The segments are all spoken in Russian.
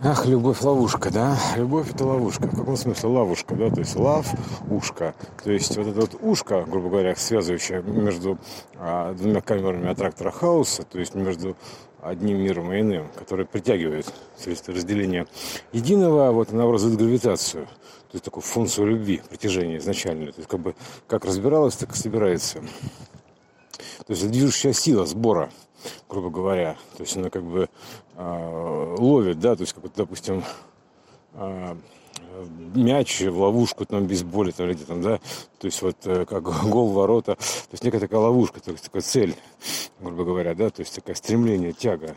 Ах, любовь ловушка, да? Любовь это ловушка. В каком смысле ловушка, да? То есть лав, ушко. То есть вот это вот ушко, грубо говоря, связывающее между а, двумя камерами аттрактора хаоса, то есть между одним миром и иным, который притягивает средства разделения единого, а вот она образует гравитацию, то есть такую функцию любви, притяжения изначально. То есть как бы как разбиралась, так и собирается. То есть движущая сила сбора, грубо говоря. То есть она как бы э, ловит, да, то есть как вот, допустим, э, мяч в ловушку там без боли там, или там, да, то есть вот э, как гол ворота, то есть некая такая ловушка, то есть такая цель, грубо говоря, да, то есть такое стремление, тяга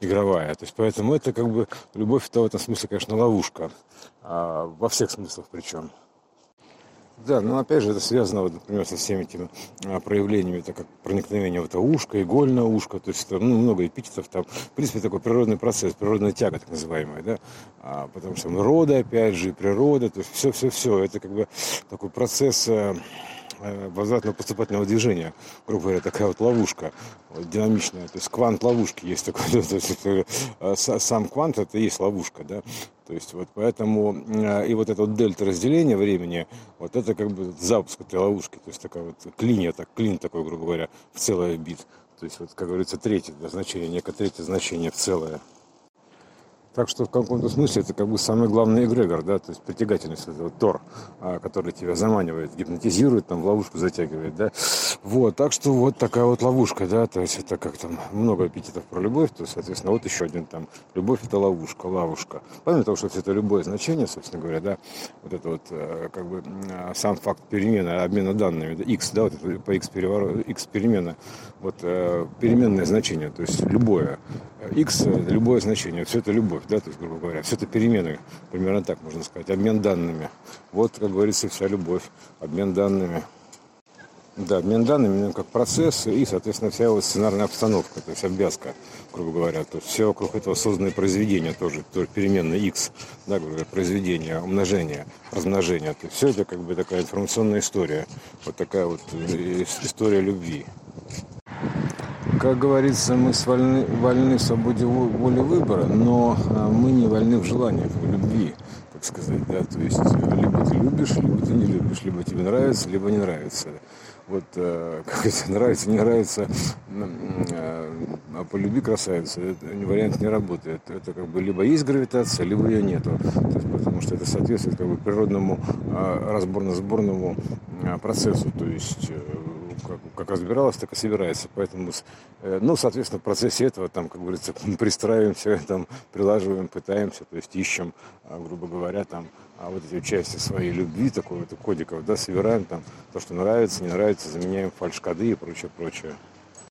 игровая, то есть поэтому это как бы любовь это в этом смысле, конечно, ловушка, а, во всех смыслах причем. Да, но опять же это связано, вот, например, со всеми этими а, проявлениями, так как проникновение в это ушко, игольное ушко, то есть там ну, много эпитетов, там, в принципе, такой природный процесс, природная тяга так называемая, да, а, потому что рода, опять же, природа, то есть все-все-все, это как бы такой процесс а, возвратно-поступательного движения, грубо говоря, такая вот ловушка. Вот, динамичная, то есть квант ловушки есть такой, то есть, э, сам квант это и есть ловушка, да, то есть вот поэтому э, и вот это вот дельта разделения времени, вот это как бы запуск этой ловушки, то есть такая вот клинья, так, клин такой, грубо говоря, в целое бит, то есть вот, как говорится, третье значение, некое третье значение в целое. Так что в каком-то смысле это как бы самый главный эгрегор, да, то есть притягательность этого Тор, а, который тебя заманивает, гипнотизирует, там в ловушку затягивает, да. Вот, так что вот такая вот ловушка, да, то есть это как там много эпитетов про любовь, то, соответственно, вот еще один там, любовь это ловушка, ловушка. Помимо того, что все это любое значение, собственно говоря, да, вот это вот э, как бы а, сам факт перемены, обмена данными, да, x, да, вот это по x переворот, x перемена, вот э, переменное значение, то есть любое, x, любое значение, все это любовь да, то есть, грубо говоря, все это перемены, примерно так можно сказать, обмен данными. Вот, как говорится, вся любовь, обмен данными. Да, обмен данными как процесс и, соответственно, вся его сценарная обстановка, то есть обвязка, грубо говоря. То есть все вокруг этого созданное произведение тоже, тоже переменная x, да, грубо говоря, произведение, умножение, размножение. То есть все это как бы такая информационная история. Вот такая вот э, история любви. Как говорится, мы вольны, вольны в свободе воли выбора, но а, мы не вольны в желаниях, в любви, так сказать, да, то есть либо ты любишь, либо ты не любишь, либо тебе нравится, либо не нравится. Вот э, как это нравится, не нравится, э, а по любви красавица, это вариант не работает. Это как бы либо есть гравитация, либо ее нету. Есть, потому что это соответствует как бы природному э, разборно-сборному процессу. То есть как, как разбиралась, так и собирается. Поэтому, э, ну, соответственно, в процессе этого, там, как говорится, пристраиваемся, там, прилаживаем, пытаемся, то есть ищем, а, грубо говоря, там, а вот эти части своей любви, такой вот кодиков, да, собираем там то, что нравится, не нравится, заменяем фальшкоды и прочее, прочее.